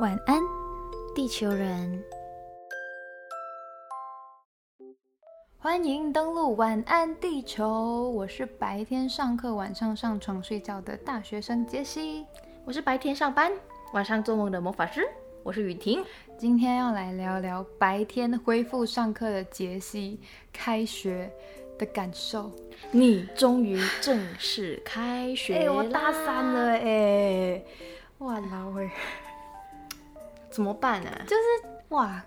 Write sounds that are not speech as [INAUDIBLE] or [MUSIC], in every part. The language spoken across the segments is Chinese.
晚安，地球人。欢迎登录晚安地球，我是白天上课、晚上上床睡觉的大学生杰西。我是白天上班、晚上做梦的魔法师，我是雨婷。今天要来聊聊白天恢复上课的杰西开学的感受。你终于正式开学哎、我大三了哎、哇老哎，怎么办啊？就是哇，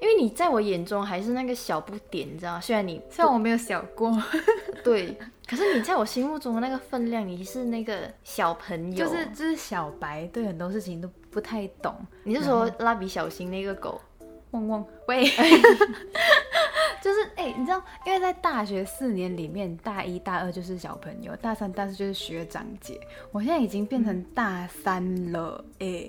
因为你在我眼中还是那个小不点，你知道吗？虽然你虽然我没有小过，[LAUGHS] [LAUGHS] 对，可是你在我心目中的那个分量，你是那个小朋友，就是就是小白，对很多事情都不太懂。你是说蜡笔小新那个狗？汪汪，喂，[LAUGHS] 就是哎、你知道，因为在大学四年里面，大一、大二就是小朋友，大三、大四就是学长姐，我现在已经变成大三了，哎、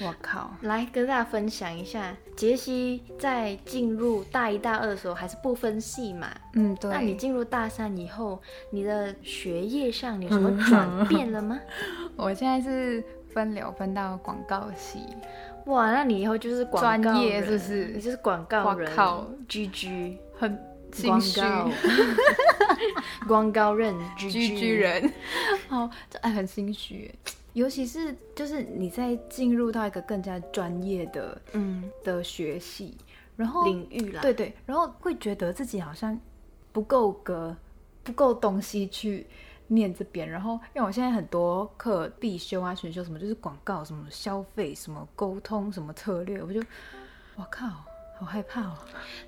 我靠，来跟大家分享一下，杰西在进入大一、大二的时候还是不分系嘛？嗯，对，那你进入大三以后，你的学业上你有什么转变了吗？[LAUGHS] 我现在是分流分到广告系，哇，那你以后就是广告专业人是不是？你就是广告人，我靠，GG 很广告，[LAUGHS] 广告人居居人，[LAUGHS] 好，这哎很心虚，尤其是就是你在进入到一个更加专业的嗯，的学习，然后领域啦，对对，然后会觉得自己好像不够格，不够东西去念这边。然后，因为我现在很多课必修啊、选修什么，就是广告、什么消费、什么沟通、什么策略，我就，我靠，好害怕哦。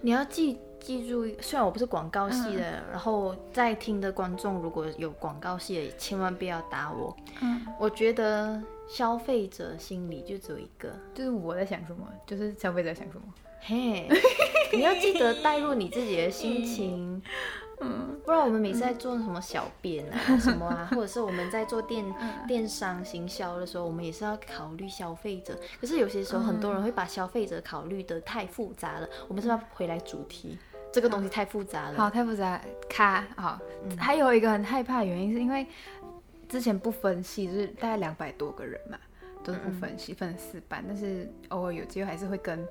你要记记住，虽然我不是广告系的，嗯然后在听的观众如果有广告系的，千万不要打我。嗯，我觉得消费者心里就只有一个，就是我在想什么，就是消费者在想什么。嘿，你要记得带入你自己的心情。[LAUGHS] 嗯，不然我们每次在做什么小编啊、什么啊，[LAUGHS] 或者是我们在做电嗯电商行销的时候，我们也是要考虑消费者。可是有些时候，很多人会把消费者考虑的太复杂了。我们是不是要回来主题？这个东西太复杂了。好，太复杂，卡好。还有一个很害怕的原因，是因为之前不分析，就是大概两百多个人嘛，都是不分析，分了四班，但是偶尔有机会还是会跟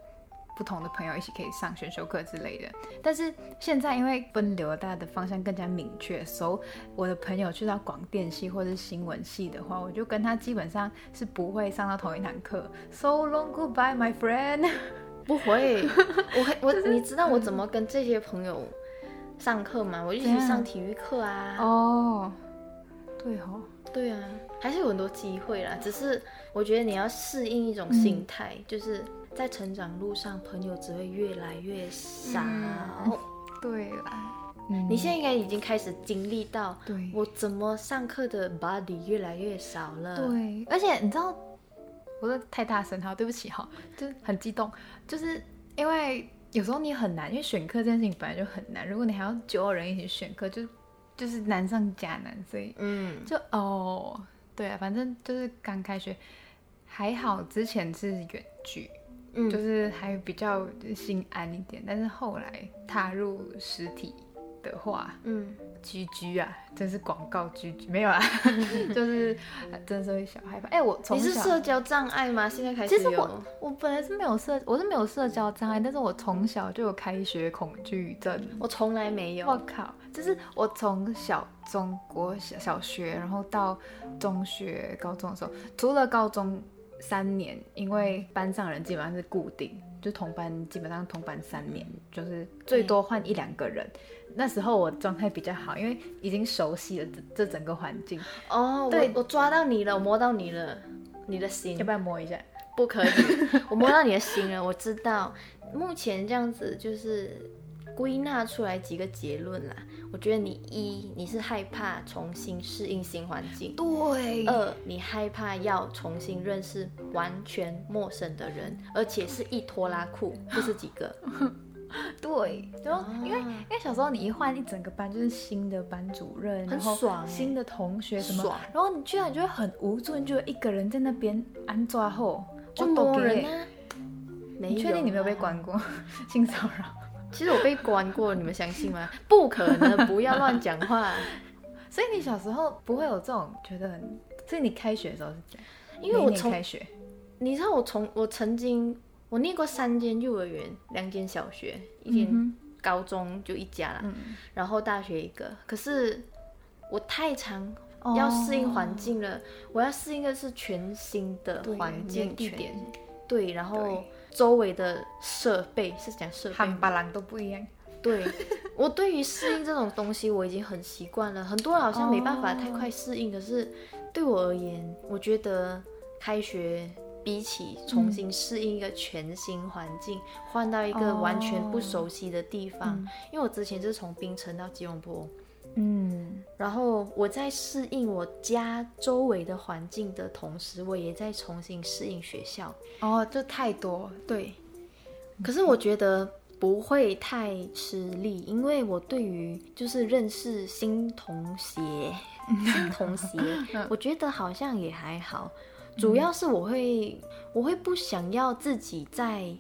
不同的朋友一起可以上选修课之类的。但是现在因为分流，大家的方向更加明确，所以我的朋友去到广电系或者是新闻系的话，我就跟他基本上是不会上到同一堂课。So long goodbye, my friend。[LAUGHS] 不会，我会我 [LAUGHS] 你知道我怎么跟这些朋友上课吗？我就一起上体育课啊。哦，对哦。对啊，还是有很多机会啦。只是我觉得你要适应一种心态，就是在成长路上，朋友只会越来越少。嗯对啦，嗯你现在应该已经开始经历到，对我怎么上课的 body 越来越少了。，对，而且你知道，我说太大声，哈，对不起哈，就很激动，就是因为有时候你很难，因为选课这件事情本来就很难，如果你还要九个人一起选课，就就是难上加难，所以嗯，就哦，对啊，反正就是刚开学还好，之前是远距。嗯就是还比较心安一点，但是后来踏入实体的话，嗯，居居啊，真是广告居居没有啦，[LAUGHS] 就是呃真的是会小害怕。哎、我从你是社交障碍吗？现在开始？其实我我本来是没有社，我是没有社交障碍，但是我从小就有开学恐惧症。我从来没有。我靠！就是我从小中国小小学，然后到中学、高中的时候，除了高中三年，因为班上人基本上是固定，就同班基本上同班三年，就是最多换一两个人。那时候我状态比较好，因为已经熟悉了这这整个环境。哦，对我我抓到你了，我摸到你了，你的心要不要摸一下？不可以，我摸到你的心了，我知道。目前这样子就是归纳出来几个结论啦。我觉得你一你是害怕重新适应新环境，对。二你害怕要重新认识完全陌生的人，而且是一拖拉库，不是几个。[LAUGHS] 对，然后因为、因为小时候你一换一整个班，就是新的班主任，很爽欸。新的同学什么爽，然后你居然就会很无助，你就一个人在那边安抓后就我都给摸人啊。没有你确定你没有被啊关过？[LAUGHS] 性骚扰？其实我被关过，你们相信吗？[LAUGHS] 不可能，不要乱讲话。[LAUGHS] 所以你小时候不会有这种觉得很，所以你开学的时候是这样，因为我从开学，你知道我从我曾经我念过三间幼儿园，两间小学，一间高中就一家啦，然后大学一个。可是我太长要适应环境了，我要适应的是全新的环境地点，对，然后周围的设备是讲设备，汉巴郎都不一样。对 [LAUGHS] 我对于适应这种东西我已经很习惯了，很多人好像没办法太快适应，可是对我而言，我觉得开学比起重新适应一个全新环境，换到一个完全不熟悉的地方，因为我之前是从槟城到吉隆坡，嗯，然后我在适应我家周围的环境的同时，我也在重新适应学校。哦，这太多对，可是我觉得。不会太吃力，因为我对于就是认识新同学、[LAUGHS] 新同学，我觉得好像也还好。主要是我会，我会不想要自己在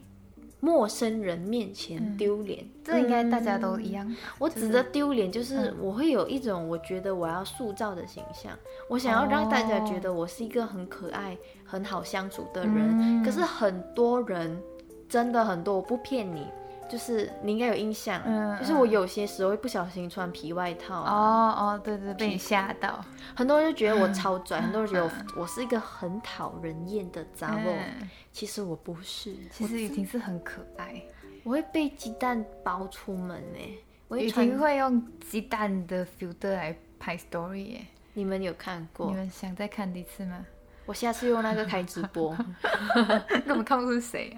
陌生人面前丢脸。这应该大家都一样。我指的丢脸，就是我会有一种我觉得我要塑造的形象，我想要让大家觉得我是一个很可爱、很好相处的人。可是很多人真的很多，我不骗你。就是你应该有印象，嗯就是我有些时候会不小心穿皮外套。哦哦，对对，被你吓到。很多人就觉得我超拽，[LAUGHS] 很多人觉得我我是一个很讨人厌的杂货。其实我不是，其实雨婷是很可爱。我会被鸡蛋包出门呢。雨婷会用鸡蛋的 filter 来拍 story 耶。你们有看过？你们想再看一次吗？我下次用那个开直播，[LAUGHS] 根本看不出是谁啊。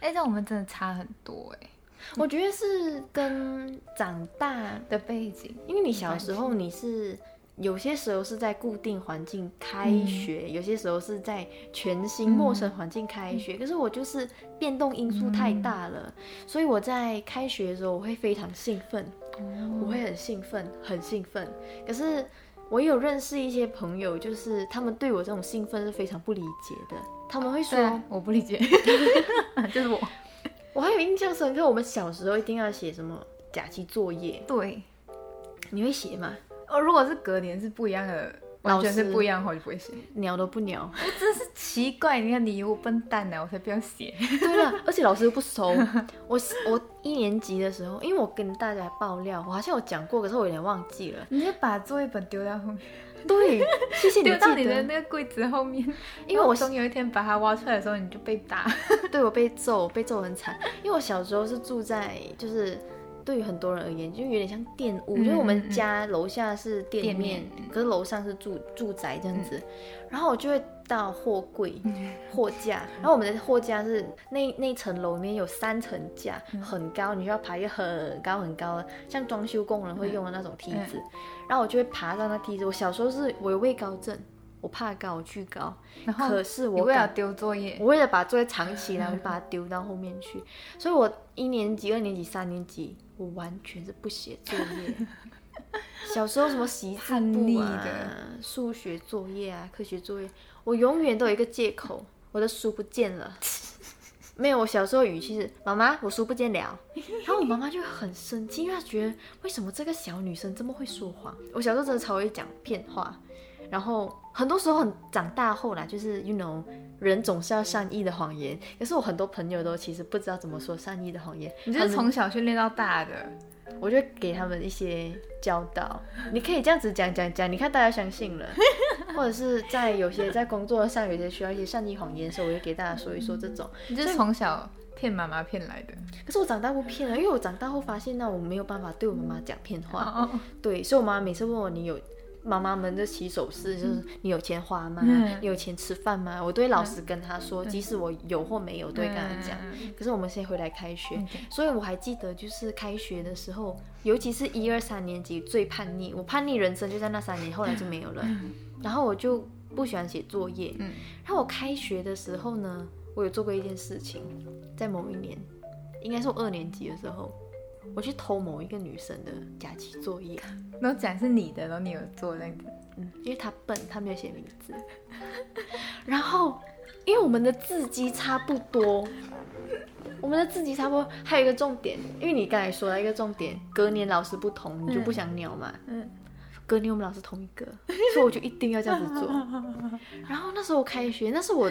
哎，这我们真的差很多哎，我觉得是跟长大的背景，因为你小时候你是有些时候是在固定环境开学，有些时候是在全新陌生环境开学，可是我就是变动因素太大了，所以我在开学的时候我会非常兴奋，我会很兴奋，很兴奋，可是。我有认识一些朋友，就是他们对我这种兴奋是非常不理解的。他们会说我不理解，[LAUGHS] 就是我。我还有印象深刻，我们小时候一定要写什么假期作业。对，你会写吗？哦，如果是隔年是不一样的。完全是不一样的话，就不会写，鸟都不鸟。我真是奇怪，你看你我笨蛋呢，我才不要写。对了，[LAUGHS] 而且老师又不收。我我一年级的时候，因为我跟大家爆料，我好像有讲过，可是我有点忘记了。你就把作业本丢在后面。[LAUGHS] 对，谢谢你丢到你的那个柜子后面。[LAUGHS] 因为我总有一天把它挖出来的时候，你就被打。[LAUGHS] 对我被揍，被揍很惨。因为我小时候是住在就是。对于很多人而言，就有点像店屋，就是我们家楼下是店面，可是楼上是住住宅这样子。然后我就会到货柜、货架，然后我们的货架是那那层楼里面有三层架，很高，你需要爬一个很高很高的，像装修工人会用的那种梯子。然后我就会爬到那梯子。我小时候是我有畏高症，我怕高，我惧高。然后可是我为了丢作业，我为了把作业藏起来，我就 [LAUGHS] 把它丢到后面去。所以我一年级、二年级、三年级。我完全是不写作业。[LAUGHS] 小时候什么习字簿啊、数学作业啊、科学作业，我永远都有一个借口，我的书不见了。[LAUGHS] 没有，我小时候语气是妈妈，我书不见了。[LAUGHS] 然后我妈妈就很生气，因为她觉得为什么这个小女生这么会说谎？我小时候真的超会讲骗话。然后很多时候很长大后啦就是 you know 人总是要善意的谎言，可是我很多朋友都其实不知道怎么说善意的谎言。你是从小训练到大的，我就给他们一些教导。你可以这样子讲讲讲，你看大家相信了，[LAUGHS] 或者是在有些在工作上有些需要一些善意谎言的时候，我就给大家说一说这种。你就是从小骗妈妈骗来的，可是我长大不骗了，因为我长大后发现那我没有办法对我妈妈讲骗话。对，所以我妈妈每次问我你有。妈妈们的起手式就是你有钱花吗？你有钱吃饭吗？我都会老实跟他说，即使我有或没有，都会跟他讲。可是我们先回来开学，所以我还记得就是开学的时候，尤其是一二三年级最叛逆，我叛逆人生就在那三年，后来就没有了。然后我就不喜欢写作业。然后我开学的时候呢，我有做过一件事情，在某一年，应该是我二年级的时候。我去偷某一个女生的假期作业，然后讲是你的，然后你有做那个，嗯，因为她笨，她没有写名字。然后，因为我们的字迹差不多，我们的字迹差不多，还有一个重点，因为你刚才说了一个重点，隔年老师不同，你就不想鸟嘛。嗯。隔年我们老师同一个，所以我就一定要这样子做。[LAUGHS] 然后那时候我开学，那是我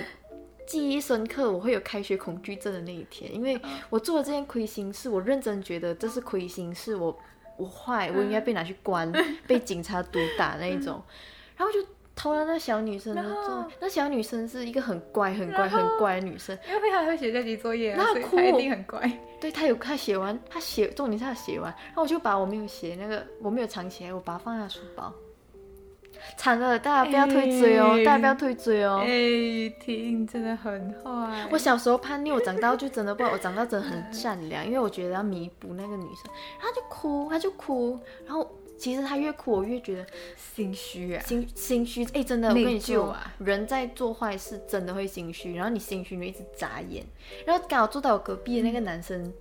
记忆深刻，我会有开学恐惧症的那一天，因为我做了这件亏心事，我认真觉得这是亏心事，我我坏，我应该被拿去关，[LAUGHS] 被警察毒打那一种，然后就偷了那小女生的作，那小女生是一个很乖、很乖、很乖的女生，因为她会写这题作业，那哭，一定很乖。对她有她写完，她写重点是她写完，然后我就把我没有写那个我没有藏起来，我把它放在书包。惨了，大家不要退追哦！大家不要退追哦！哎，听真的很坏。我小时候叛逆，我长大就真的不，我长大真的很善良，因为我觉得要弥补那个女生，她就哭，她就哭，然后其实她越哭，我越觉得心虚啊，心心虚。哎，真的，我跟你说，人在做坏事真的会心虚，然后你心虚，你一直眨眼，然后刚好坐在我隔壁的那个男生。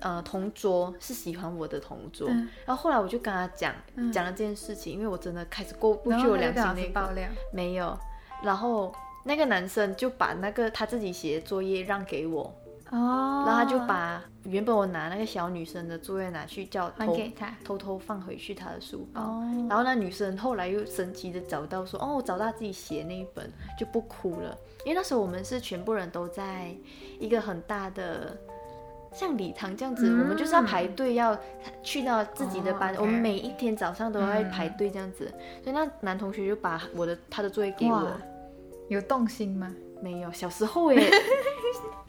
呃，同桌是喜欢我的同桌，然后后来我就跟他讲讲了这件事情，因为我真的开始过不去我良心那爆料。没有，然后那个男生就把那个他自己写的作业让给我，哦，然后他就把原本我拿那个小女生的作业拿去叫还给他，偷偷放回去他的书包，然后那女生后来又神奇的找到说，哦，我找到自己写那一本就不哭了，因为那时候我们是全部人都在一个很大的。像礼堂这样子，我们就是要排队要去到自己的班。我们每一天早上都要排队这样子，所以那男同学就把我的他的作业给我。有动心吗？没有，小时候耶，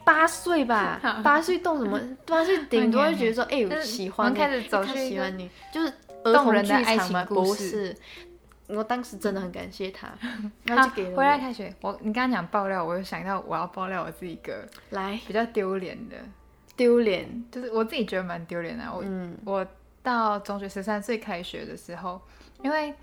八岁吧，[LAUGHS] 八岁动什么？[LAUGHS] 八岁顶多会觉得说，哎，喜欢，开始走去喜欢你，就是儿童人的爱情故事。我当时真的很感谢他，[LAUGHS] 他就给了。回来开学，我你刚刚讲爆料，我又想到我要爆料我自己一个来比较丢脸的。丢脸，就是我自己觉得蛮丢脸的。我我到中学十三岁开学的时候，因为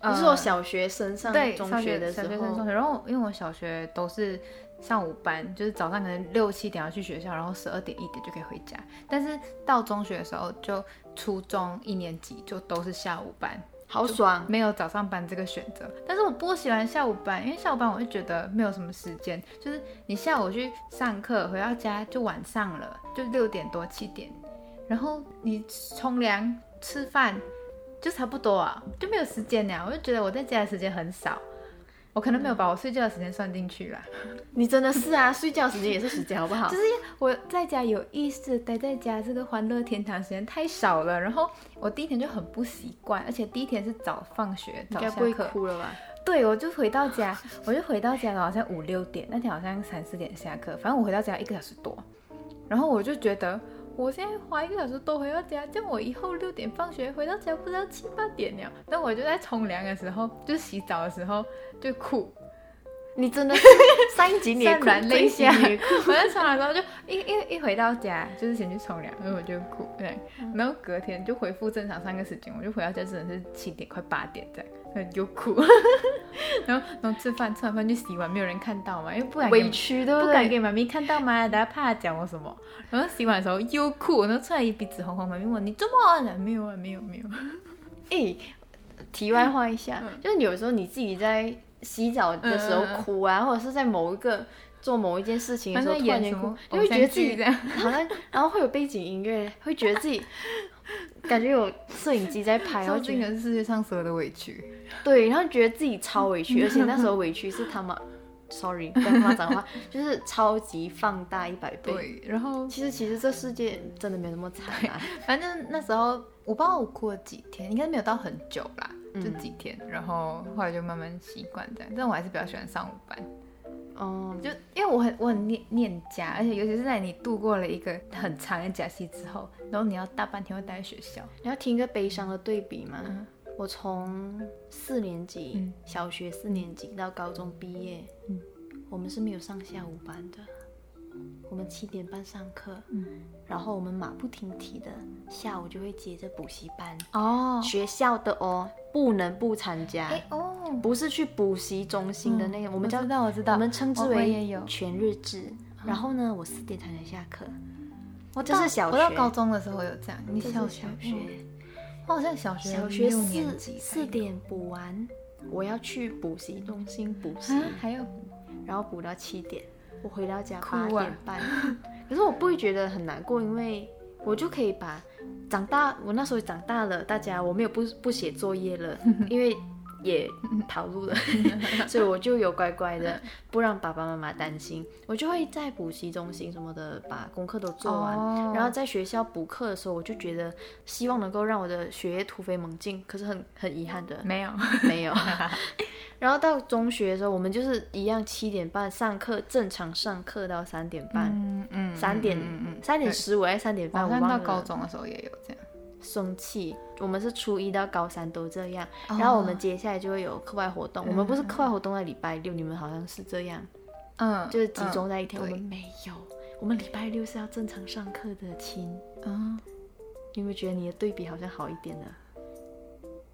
不是我小学升上对中学的时候，然后因为我小学都是上午班，就是早上可能六七点要去学校，然后十二点一点就可以回家。但是到中学的时候，就初中一年级就都是下午班。好爽，没有早上班这个选择。但是我不喜欢下午班，因为下午班我就觉得没有什么时间，就是你下午去上课，回到家就晚上了，就六点多七点，然后你冲凉吃饭就差不多啊，就没有时间了。我就觉得我在家的时间很少。我可能没有把我睡觉的时间算进去啦。你真的是啊，睡觉时间也是时间，好不好？就是我在家有意识待在家，这个欢乐天堂时间太少了。然后我第一天就很不习惯，而且第一天是早放学，早下课。哭了吧？对，我就回到家，我就回到家了，好像五六点，那天好像三四点下课，反正我回到家一个小时多，然后我就觉得。我现在花一个小时多回到家，叫我以后六点放学回到家，不知道七八点了。那我就在冲凉的时候，就洗澡的时候就哭。你真的三级脸软泪下。我在冲凉的时候就一一一回到家，就是先去冲凉，然后我就哭。对，然后隔天就恢复正常上课时间，我就回到家真的是七点快八点这样。又哭，[LAUGHS] 然后然后吃饭，吃完饭就洗碗，没有人看到嘛，因为不敢委屈，对不对？不敢给妈咪看到嘛，大家怕讲我什么。然后洗碗的时候又哭，然后出来一鼻子红红，妈咪问你怎么了？没有啊，没有没有。哎，题外话一下，就是有时候你自己在洗澡的时候哭啊，或者是在某一个做某一件事情的时候突然间哭，你会觉得自己好像，然后会有背景音乐，会觉得自己。感觉有摄影机在拍，[LAUGHS] 然后尽了世界上所有的委屈。对，然后觉得自己超委屈，[LAUGHS] 而且那时候委屈是他们，sorry，跟他妈讲话，[LAUGHS] 就是超级放大一百倍。对，然后其实其实这世界真的没有那么惨啊。反正那时候我不知道我哭了几天，应该没有到很久啦，就几天。然后后来就慢慢习惯这样，但我还是比较喜欢上午班。哦，就因为我很我很念念家，而且尤其是在你度过了一个很长的假期之后，然后你要大半天会待在学校，你要听一个悲伤的对比吗？我从四年级小学四年级到高中毕业，嗯，我们是没有上下午班的，我们七点半上课，嗯，然后我们马不停蹄的下午就会接着补习班。哦，学校的哦。不能不参加。哦，不是去补习中心的那个，我们知道我知道，我们称之为全日制。然后呢，我四点才能下课。我这是小学，我到高中的时候有这样。你小学？我好像小学小学四四点补完，我要去补习中心补习，还有，然后补到七点，我回到家八点半。[LAUGHS] 可是我不会觉得很难过，因为我就可以把。长大，我那时候长大了，大家我没有不不写作业了，[LAUGHS] 因为也跑路了，[LAUGHS] 所以我就有乖乖的不让爸爸妈妈担心，我就会在补习中心什么的把功课都做完，哦。然后在学校补课的时候，我就觉得希望能够让我的学业突飞猛进，可是很很遗憾的。没有，没有。[LAUGHS] 然后到中学的时候，我们就是一样七点半上课，正常上课到三点半，嗯嗯，三点嗯嗯三点十五还是三点半，我忘了。高中的时候也有这样。生气，我们是初一到高三都这样，哦然后我们接下来就会有课外活动。我们不是课外活动在礼拜六，你们好像是这样，嗯，就是集中在一天。嗯我们没有，我们礼拜六是要正常上课的，亲。嗯你有没有觉得你的对比好像好一点呢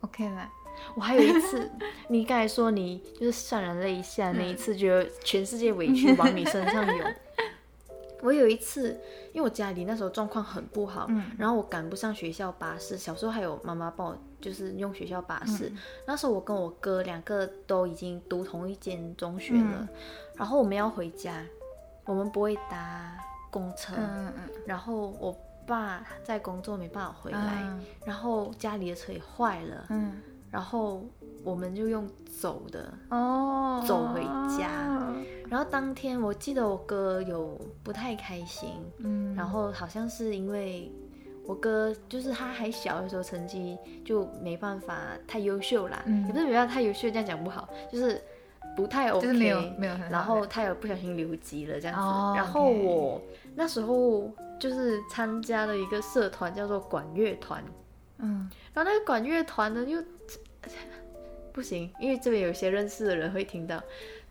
？，OK 啦。我还有一次，你刚才说你就是潸然泪下 [LAUGHS] 那一次，觉得全世界委屈往你身上涌。我有一次，因为我家里那时候状况很不好，然后我赶不上学校巴士。小时候还有妈妈帮我，就是用学校巴士。那时候我跟我哥两个都已经读同一间中学了，然后我们要回家，我们不会搭公车，嗯嗯然后我爸在工作没办法回来，嗯然后家里的车也坏了，嗯，然后我们就用走的。哦，走回家然后当天我记得我哥有不太开心，嗯，然后好像是因为我哥就是他还小的时候成绩就没办法太优秀啦，嗯。也不是没办法太优秀，这样讲不好，就是不太 OK，就是没有没有然后他有不小心留级了这样子，哦然后我那时候就是参加了一个社团叫做管乐团，嗯。然后那个管乐团呢又 [LAUGHS] 不行，因为这边有些认识的人会听到，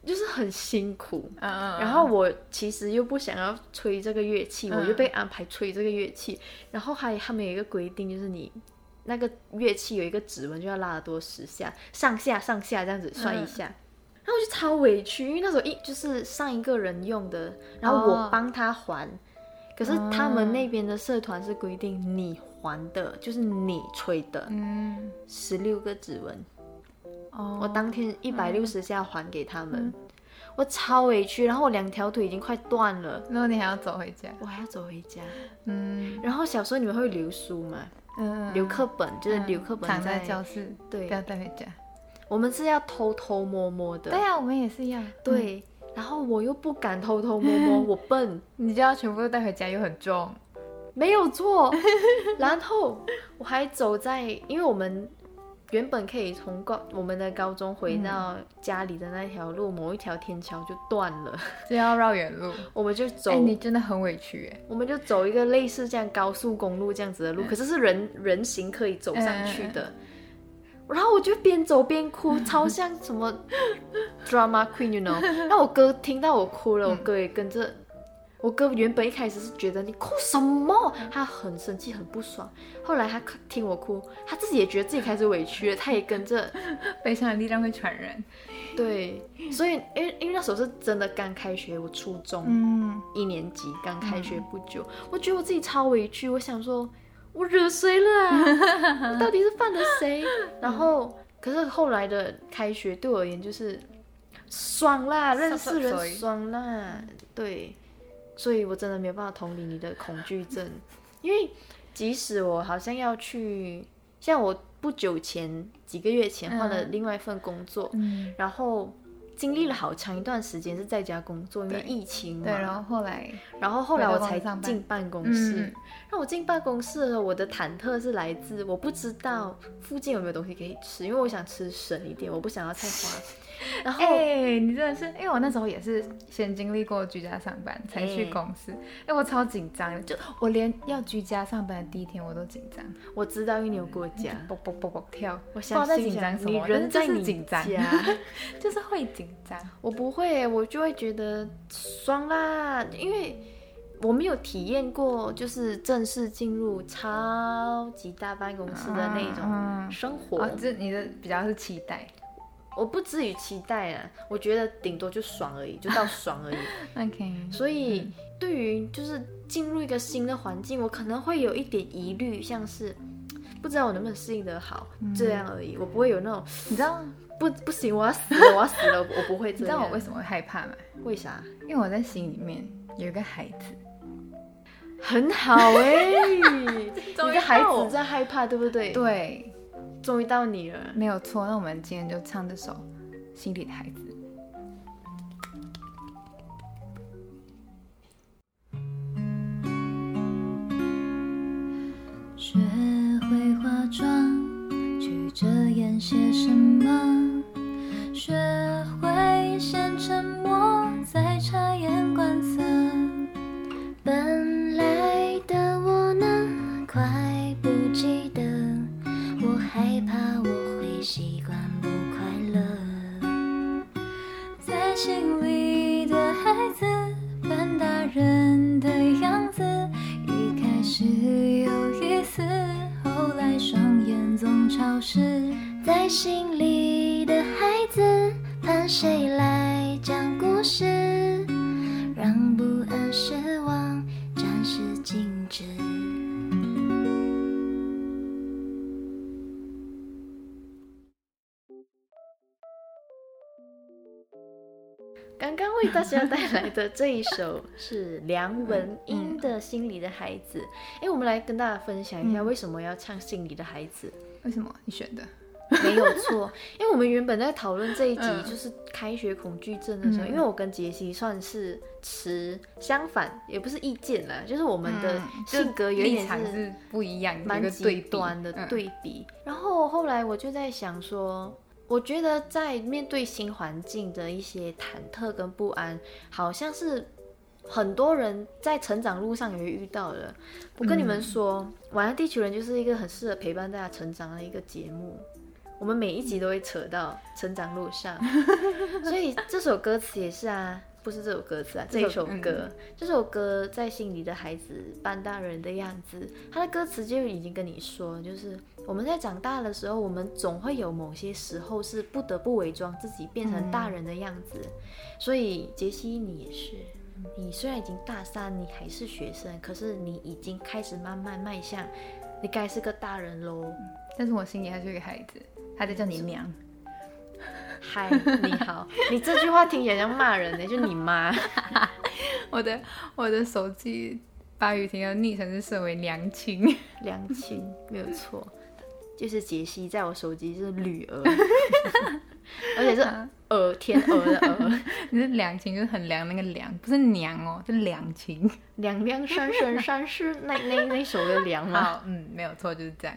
就是很辛苦。嗯嗯，然后我其实又不想要吹这个乐器，嗯我就被安排吹这个乐器。然后还他们有一个规定，就是你那个乐器有一个指纹就要拉耳朵十下，上下上下这样子算一下。然后我就超委屈，因为那时候一就是上一个人用的，然后我哦帮他还。可是他们那边的社团是规定你还的，就是你吹的嗯十六个指纹。哦，我当天一百六十下还给他们，我超委屈，然后我两条腿已经快断了，然后你还要走回家，我还要走回家。嗯然后小时候你们会留书吗？嗯，留课本就是留课本躺在教室，对不要带回家。我们是要偷偷摸摸的。对啊，我们也是一样。对然后我又不敢偷偷摸摸，[LAUGHS] 我笨，你就要全部都带回家，又很重。没有错。然后我还走在，因为我们原本可以从高我们的高中回到家里的那条路，某一条天桥就断了，[LAUGHS] 就要绕远路。我们就走哎、你真的很委屈哎。我们就走一个类似这样高速公路这样子的路，可是是人人行可以走上去的。然后我就边走边哭，[LAUGHS] 超像什么 drama queen，you know。那我哥听到我哭了，我哥也跟着。我哥原本一开始是觉得你哭什么，他很生气很不爽。后来他听我哭，他自己也觉得自己开始委屈了，他也跟着。悲伤的力量会传染。对，所以因为因为那时候是真的刚开学，我初中，嗯，一年级刚开学不久，我觉得我自己超委屈，我想说，我惹谁了啊？我到底是犯了谁？然后，可是后来的开学对我而言就是爽啦，认识人爽啦，对，所以我真的没有办法同理你的恐惧症，因为即使我好像要去，像我不久前几个月前换了嗯另外一份工作，嗯，然后。经历了好长一段时间是在家工作，因为疫情嘛。对，然后后来，然后后来我才进办公室。嗯让我进办公室的时候，我的忐忑是来自我不知道附近有没有东西可以吃，因为我想吃省一点，我不想要太花。[LAUGHS] [LAUGHS] 然后、哎、你真的是，因为我那时候也是先经历过居家上班，才去哎公司，哎、我超紧张的，就我连要居家上班的第一天我都紧张，我知道，因为你有跟我讲，啵啵啵啵跳，我相信讲你张什么，人在你但是就是紧张，家，[LAUGHS] 就是会紧张。我不会，我就会觉得爽啦，因为我没有体验过，就是正式进入超级大办公室的那种嗯生活。哦，这你的比较是期待我不至于期待啊，我觉得顶多就爽而已，就到爽而已。[LAUGHS] OK，所以对于就是进入一个新的环境，我可能会有一点疑虑，像是不知道我能不能适应得好、这样而已。我不会有那种你知道不不行，我要死了，我要死了，我不会 [LAUGHS] 你这样。知道我为什么会害怕吗？为啥？因为我在心里面有一个孩子，很好哎、[LAUGHS] 你终于的孩子在害怕，对不对？对，终于到你了。没有错，那我们今天就唱这首《心里的孩子》。学会化妆，去遮掩些什么？学会刚刚为大家带来的这一首是梁文音的《心里的孩子》。哎，我们来跟大家分享一下为什么要唱《心里的孩子》。为什么你选的？没有错，因为我们原本在讨论这一集就是开学恐惧症的时候，因为我跟杰西算是持相反，也不是意见啦，就是我们的性格有点是不一样，蛮极端的对比。然后后来我就在想说，我觉得在面对新环境的一些忐忑跟不安，好像是很多人在成长路上也会遇到的。我跟你们说，《晚安地球人》就是一个很适合陪伴大家成长的一个节目。我们每一集都会扯到成长路上，[LAUGHS] 所以这首歌词也是啊，不是这首歌词啊，这首歌，这首歌在心里的孩子扮大人的样子，他的歌词就已经跟你说，就是我们在长大的时候，我们总会有某些时候是不得不伪装自己变成大人的样子，所以杰西你也是，你虽然已经大三，你还是学生，可是你已经开始慢慢迈向，你该是个大人喽，但是我心里还是一个孩子。还在叫你娘，嗨，你好，你这句话听起来像骂人呢，[LAUGHS] 就你妈。我的我的手机把雨婷的昵称是设为娘亲，娘亲没有错，就是杰西在我手机是女 [LAUGHS] 儿，而且是鹅天鹅的鹅，[LAUGHS] 你是两情就是很凉那个凉，不是娘哦，是良亲，凉凉山山山是那那那首的凉吗？嗯，没有错，就是这样。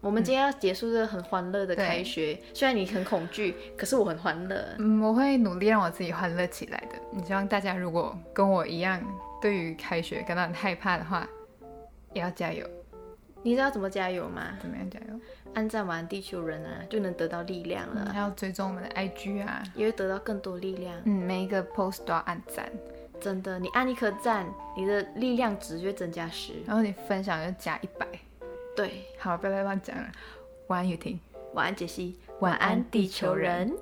我们今天要结束这个很欢乐的开学，虽然你很恐惧，可是我很欢乐。嗯，我会努力让我自己欢乐起来的。你希望大家如果跟我一样，对于开学感到很害怕的话，也要加油。你知道怎么加油吗？怎么样加油？按赞完地球人啊，就能得到力量了。还要追踪我们的 IG 啊，也会得到更多力量。嗯，每一个 post 都要按赞。真的，你按一颗赞，你的力量值就增加十。然后你分享就加一百。对，好，不要再乱讲了。晚安，雨婷。晚安，杰西。晚安，地球人。